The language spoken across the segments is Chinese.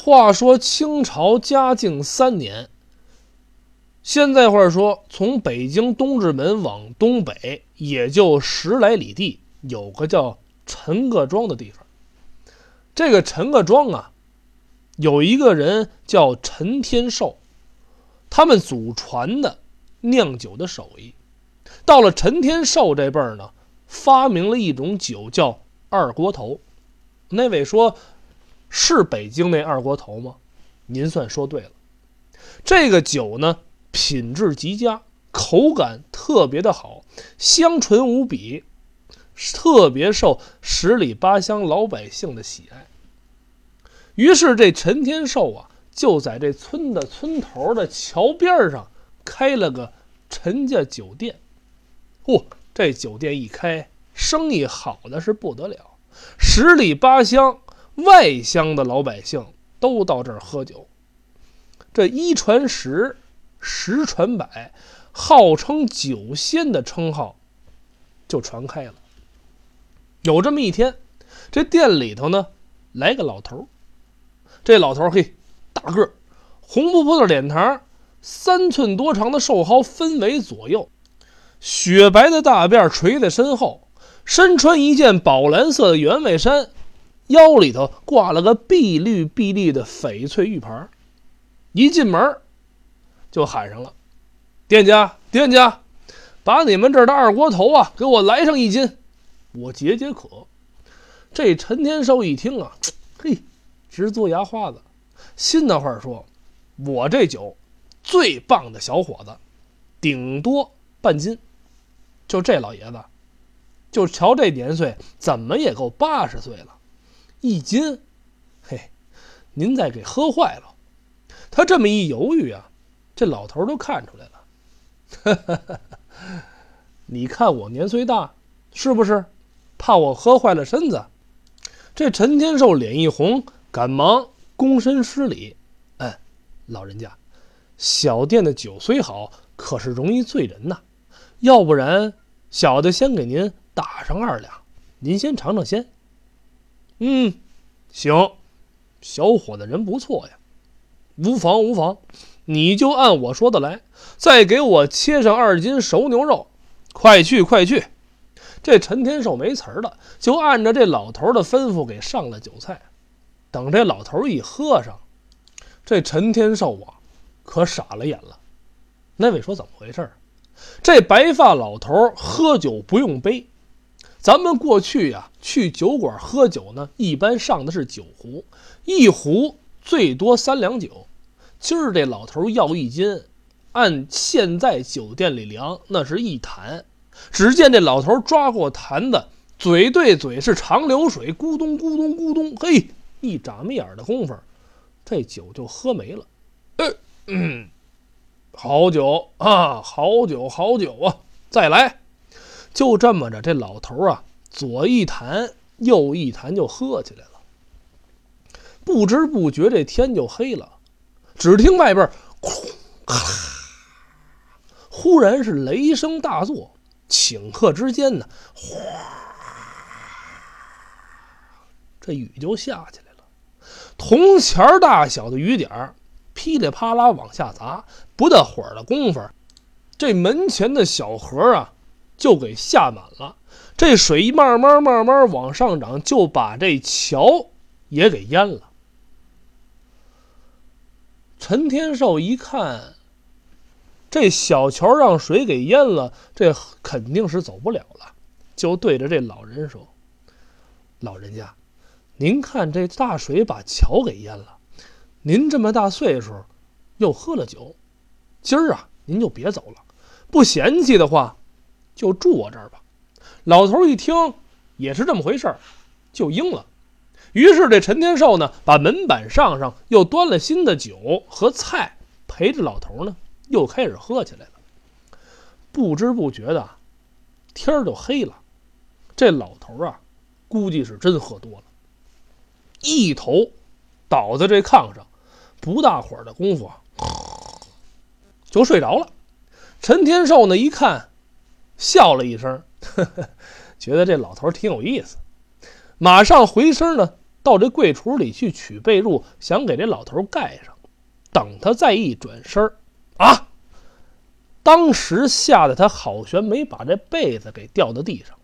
话说清朝嘉靖三年，现在话说，从北京东直门往东北，也就十来里地，有个叫陈各庄的地方。这个陈各庄啊，有一个人叫陈天寿，他们祖传的酿酒的手艺。到了陈天寿这辈儿呢，发明了一种酒，叫二锅头。那位说。是北京那二锅头吗？您算说对了。这个酒呢，品质极佳，口感特别的好，香醇无比，特别受十里八乡老百姓的喜爱。于是这陈天寿啊，就在这村的村头的桥边上开了个陈家酒店。嚯，这酒店一开，生意好的是不得了，十里八乡。外乡的老百姓都到这儿喝酒，这一传十，十传百，号称酒仙的称号就传开了。有这么一天，这店里头呢来个老头这老头嘿，大个儿，红扑扑的脸膛，三寸多长的瘦蒿分为左右，雪白的大辫垂在身后，身穿一件宝蓝色的员外衫。腰里头挂了个碧绿碧绿的翡翠玉牌一进门就喊上了：“店家，店家，把你们这儿的二锅头啊，给我来上一斤，我解解渴。”这陈天寿一听啊，嘿，直嘬牙花子，心的话说：“我这酒最棒的小伙子，顶多半斤。就这老爷子，就瞧这年岁，怎么也够八十岁了。”一斤，嘿，您再给喝坏了。他这么一犹豫啊，这老头都看出来了。你看我年岁大，是不是怕我喝坏了身子？这陈天寿脸一红，赶忙躬身施礼：“哎，老人家，小店的酒虽好，可是容易醉人呐。要不然，小的先给您打上二两，您先尝尝鲜。”嗯，行，小伙子人不错呀，无妨无妨，你就按我说的来，再给我切上二斤熟牛肉，快去快去。这陈天寿没词儿了，就按照这老头的吩咐给上了酒菜。等这老头一喝上，这陈天寿啊，可傻了眼了。那位说怎么回事？这白发老头喝酒不用杯。咱们过去呀，去酒馆喝酒呢，一般上的是酒壶，一壶最多三两酒。今儿这老头要一斤，按现在酒店里量，那是一坛。只见这老头抓过坛子，嘴对嘴是长流水，咕咚咕咚咕咚，嘿，一眨巴眼的功夫，这酒就喝没了。嗯，好酒啊，好酒，好酒啊，再来。就这么着，这老头啊，左一弹，右一弹，就喝起来了。不知不觉，这天就黑了。只听外边“哐”咔，忽然是雷声大作，顷刻之间呢，哗，这雨就下起来了。铜钱大小的雨点噼里啪啦往下砸。不大会儿的功夫，这门前的小河啊。就给下满了，这水一慢慢慢慢往上涨，就把这桥也给淹了。陈天寿一看，这小桥让水给淹了，这肯定是走不了了，就对着这老人说：“老人家，您看这大水把桥给淹了，您这么大岁数，又喝了酒，今儿啊，您就别走了，不嫌弃的话。”就住我这儿吧。老头一听也是这么回事儿，就应了。于是这陈天寿呢，把门板上上，又端了新的酒和菜，陪着老头呢，又开始喝起来了。不知不觉的，天儿就黑了。这老头啊，估计是真喝多了，一头倒在这炕上，不大会儿的功夫啊，就睡着了。陈天寿呢，一看。笑了一声，呵呵，觉得这老头挺有意思，马上回身呢，到这柜橱里去取被褥，想给这老头盖上。等他再一转身，啊！当时吓得他好悬没把这被子给掉到地上。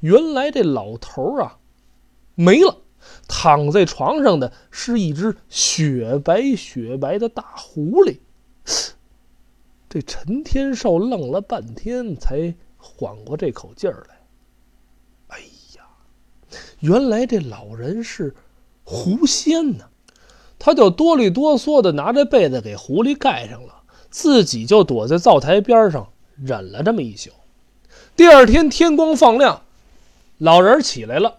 原来这老头啊，没了，躺在床上的是一只雪白雪白的大狐狸。这陈天寿愣了半天，才缓过这口劲儿来。哎呀，原来这老人是狐仙呢！他就哆里哆嗦的拿着被子给狐狸盖上了，自己就躲在灶台边上忍了这么一宿。第二天天光放亮，老人起来了，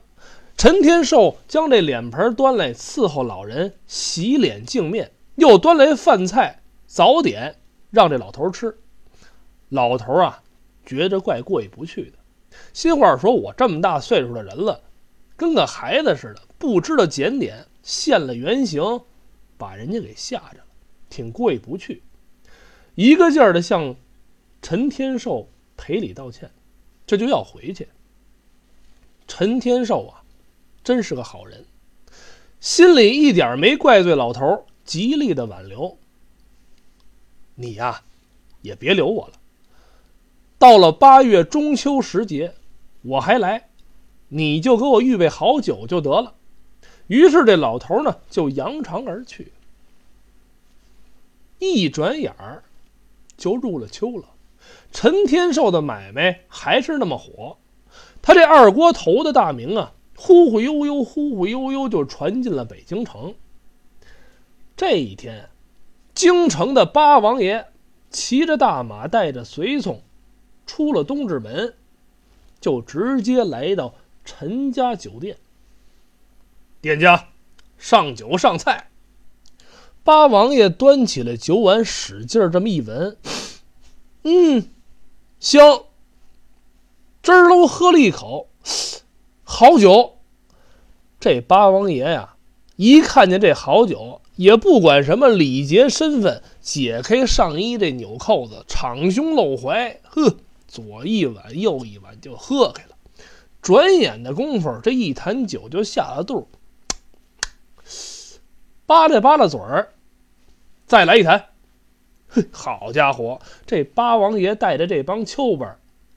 陈天寿将这脸盆端来伺候老人洗脸净面，又端来饭菜早点。让这老头吃，老头啊，觉着怪过意不去的，心话说：“我这么大岁数的人了，跟个孩子似的，不知道检点，现了原形，把人家给吓着了，挺过意不去。”一个劲儿的向陈天寿赔礼道歉，这就要回去。陈天寿啊，真是个好人，心里一点没怪罪老头，极力的挽留。你呀，也别留我了。到了八月中秋时节，我还来，你就给我预备好酒就得了。于是这老头呢，就扬长而去。一转眼儿，就入了秋了。陈天寿的买卖还是那么火，他这二锅头的大名啊，忽忽悠悠、忽忽悠悠就传进了北京城。这一天。京城的八王爷骑着大马，带着随从，出了东直门，就直接来到陈家酒店。店家，上酒上菜。八王爷端起了酒碗，使劲这么一闻，嗯，香。汁儿都喝了一口，好酒。这八王爷呀，一看见这好酒。也不管什么礼节身份，解开上衣这纽扣子，敞胸露怀，呵，左一碗右一碗就喝开了。转眼的功夫，这一坛酒就下了肚，扒拉扒拉嘴儿，再来一坛。哼，好家伙，这八王爷带着这帮秋辈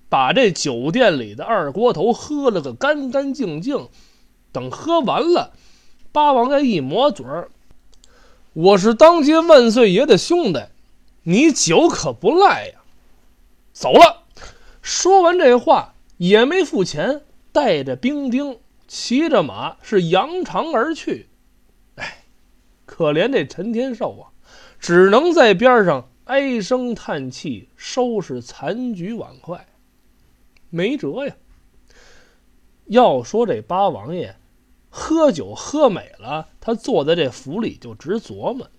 把这酒店里的二锅头喝了个干干净净。等喝完了，八王爷一抹嘴儿。我是当街万岁爷的兄弟，你酒可不赖呀！走了。说完这话，也没付钱，带着兵丁，骑着马是扬长而去。哎，可怜这陈天寿啊，只能在边上唉声叹气，收拾残局碗筷。没辙呀。要说这八王爷。喝酒喝美了，他坐在这府里就直琢磨：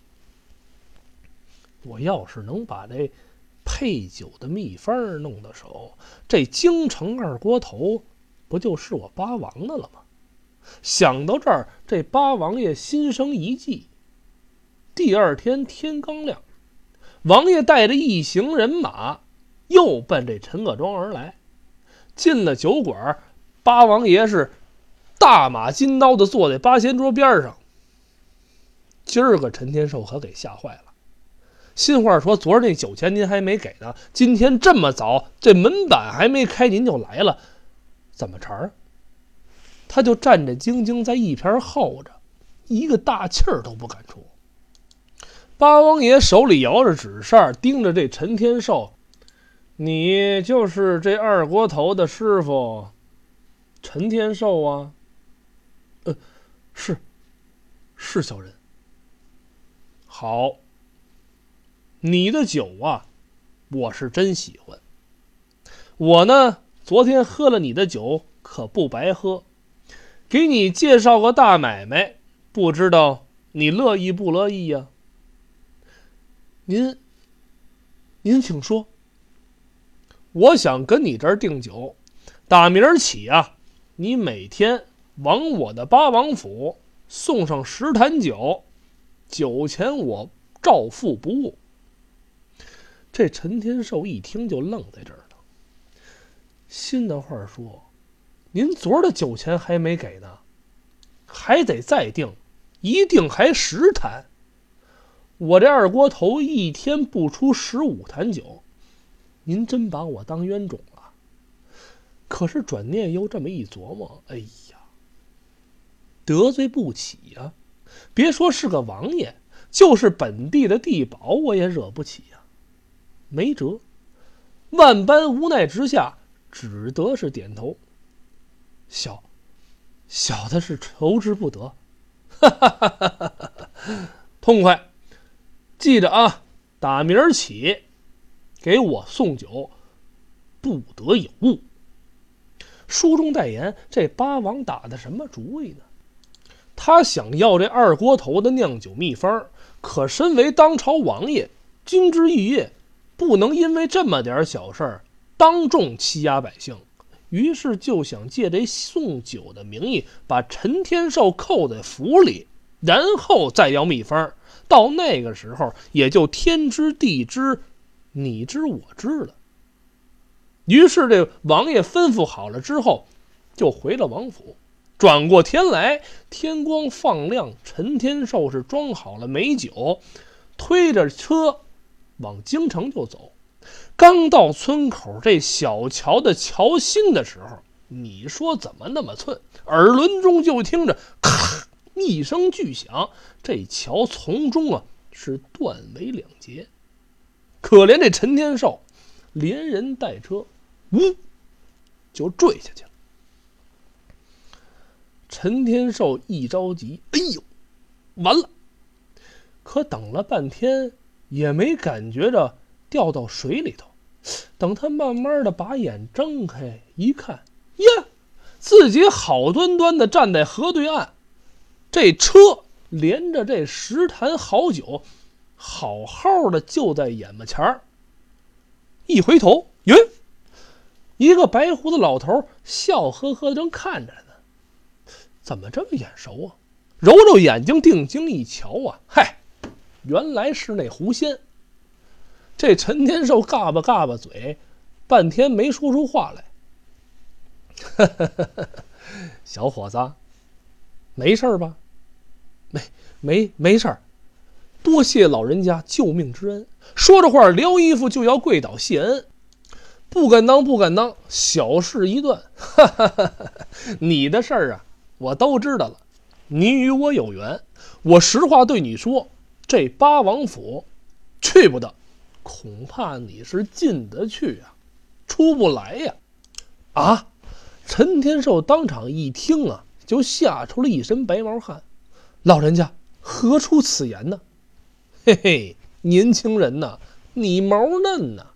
我要是能把这配酒的秘方弄到手，这京城二锅头不就是我八王的了吗？想到这儿，这八王爷心生一计。第二天天刚亮，王爷带着一行人马又奔这陈各庄而来。进了酒馆，八王爷是。大马金刀的坐在八仙桌边上。今儿个陈天寿可给吓坏了，心话说：“昨儿那酒钱您还没给呢，今天这么早，这门板还没开，您就来了，怎么茬儿？”他就战战兢兢在一边候着，一个大气儿都不敢出。八王爷手里摇着纸扇，盯着这陈天寿：“你就是这二锅头的师傅，陈天寿啊？”是，是小人。好，你的酒啊，我是真喜欢。我呢，昨天喝了你的酒，可不白喝。给你介绍个大买卖，不知道你乐意不乐意呀？您，您请说。我想跟你这儿订酒，打明儿起啊，你每天。往我的八王府送上十坛酒，酒钱我照付不误。这陈天寿一听就愣在这儿了，新的话说：“您昨儿的酒钱还没给呢。”还得再定，一定还十坛。我这二锅头一天不出十五坛酒，您真把我当冤种了？可是转念又这么一琢磨，哎呀，得罪不起呀！别说是个王爷，就是本地的地保，我也惹不起呀。没辙，万般无奈之下，只得是点头。小，小的是求之不得，哈哈哈哈哈哈！痛快，记着啊，打明儿起，给我送酒，不得有误。书中代言，这八王打的什么主意呢？他想要这二锅头的酿酒秘方，可身为当朝王爷，金枝玉叶，不能因为这么点小事儿当众欺压百姓。于是就想借这送酒的名义，把陈天寿扣在府里，然后再要秘方。到那个时候，也就天知地知，你知我知了。于是这王爷吩咐好了之后，就回了王府。转过天来，天光放亮，陈天寿是装好了美酒，推着车往京城就走。刚到村口这小桥的桥心的时候，你说怎么那么寸？耳轮中就听着咔一声巨响，这桥从中啊是断为两截。可怜这陈天寿连人带车，呜就坠下去了。陈天寿一着急，哎呦，完了！可等了半天也没感觉着。掉到水里头，等他慢慢的把眼睁开一看，呀，自己好端端的站在河对岸，这车连着这十坛好酒，好好的就在眼巴前儿。一回头，哟，一个白胡子老头笑呵呵的正看着呢，怎么这么眼熟啊？揉揉眼睛，定睛一瞧啊，嗨，原来是那狐仙。这陈天寿嘎巴嘎巴嘴，半天没说出话来。小伙子，没事吧？没没没事多谢老人家救命之恩。说着话，撩衣服就要跪倒谢恩。不敢当，不敢当，小事一段。你的事儿啊，我都知道了。你与我有缘，我实话对你说，这八王府去不得。恐怕你是进得去啊，出不来呀！啊！陈天寿当场一听啊，就吓出了一身白毛汗。老人家何出此言呢？嘿嘿，年轻人呐，你毛嫩呐，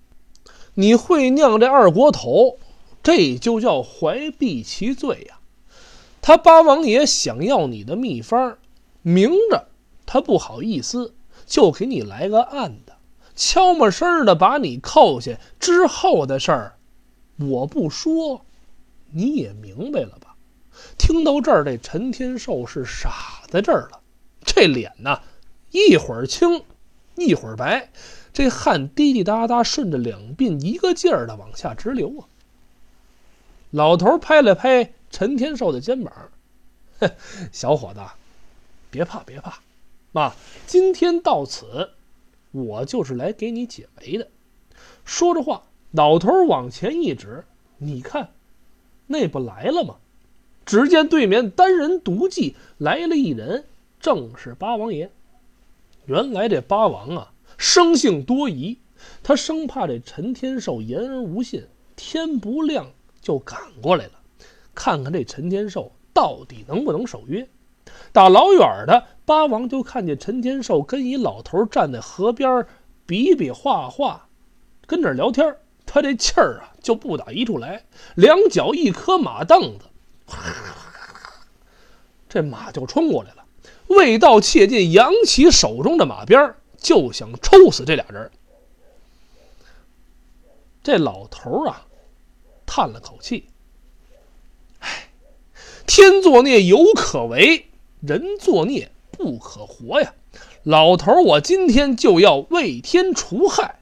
你会酿这二锅头，这就叫怀璧其罪呀！他八王爷想要你的秘方，明着他不好意思，就给你来个暗的。悄没声的把你扣下之后的事儿，我不说，你也明白了吧？听到这儿，这陈天寿是傻在这儿了，这脸呐，一会儿青，一会儿白，这汗滴滴答答顺着两鬓一个劲儿的往下直流啊。老头拍了拍陈天寿的肩膀，小伙子，别怕别怕，妈，今天到此。我就是来给你解围的。说着话，老头往前一指：“你看，那不来了吗？”只见对面单人独骑来了一人，正是八王爷。原来这八王啊，生性多疑，他生怕这陈天寿言而无信，天不亮就赶过来了，看看这陈天寿到底能不能守约。打老远的。八王就看见陈天寿跟一老头站在河边，比比划划，跟这聊天他这气儿啊就不打一处来，两脚一磕马凳子，这马就冲过来了。未到切近，扬起手中的马鞭，就想抽死这俩人。这老头啊，叹了口气：“，天作孽犹可为，人作孽。”不可活呀！老头，我今天就要为天除害。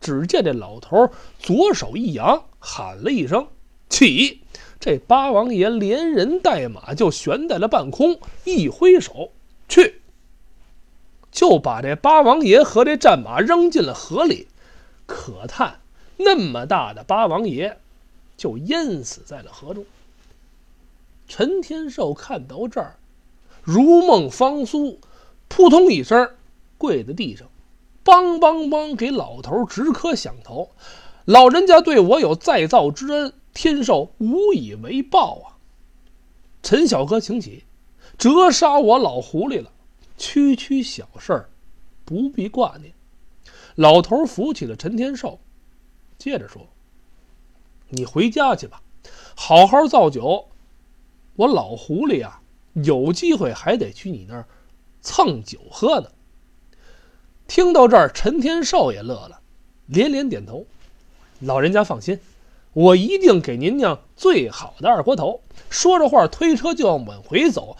只见这老头左手一扬，喊了一声：“起！”这八王爷连人带马就悬在了半空，一挥手，去，就把这八王爷和这战马扔进了河里。可叹，那么大的八王爷，就淹死在了河中。陈天寿看到这儿，如梦方苏，扑通一声跪在地上，梆梆梆给老头直磕响头。老人家对我有再造之恩，天寿无以为报啊！陈小哥，请起，折杀我老狐狸了，区区小事儿，不必挂念。老头扶起了陈天寿，接着说：“你回家去吧，好好造酒。我老狐狸啊，有机会还得去你那儿蹭酒喝呢。”听到这儿，陈天寿也乐了，连连点头：“老人家放心，我一定给您酿最好的二锅头。”说着话，推车就要往回走，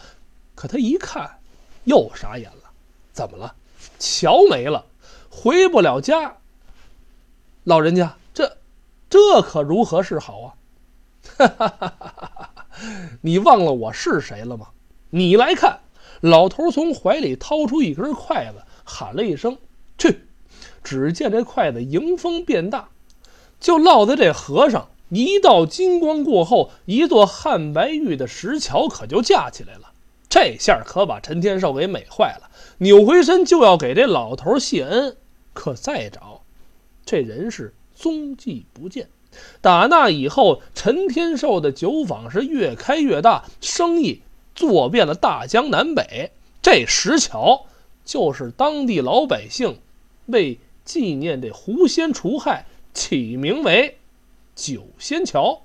可他一看，又傻眼了：“怎么了？桥没了。”回不了家，老人家，这这可如何是好啊？哈哈哈哈哈！你忘了我是谁了吗？你来看，老头从怀里掏出一根筷子，喊了一声：“去！”只见这筷子迎风变大，就落在这河上。一道金光过后，一座汉白玉的石桥可就架起来了。这下可把陈天寿给美坏了，扭回身就要给这老头谢恩。可再找，这人是踪迹不见。打那以后，陈天寿的酒坊是越开越大，生意做遍了大江南北。这石桥就是当地老百姓为纪念这狐仙除害，起名为酒仙桥。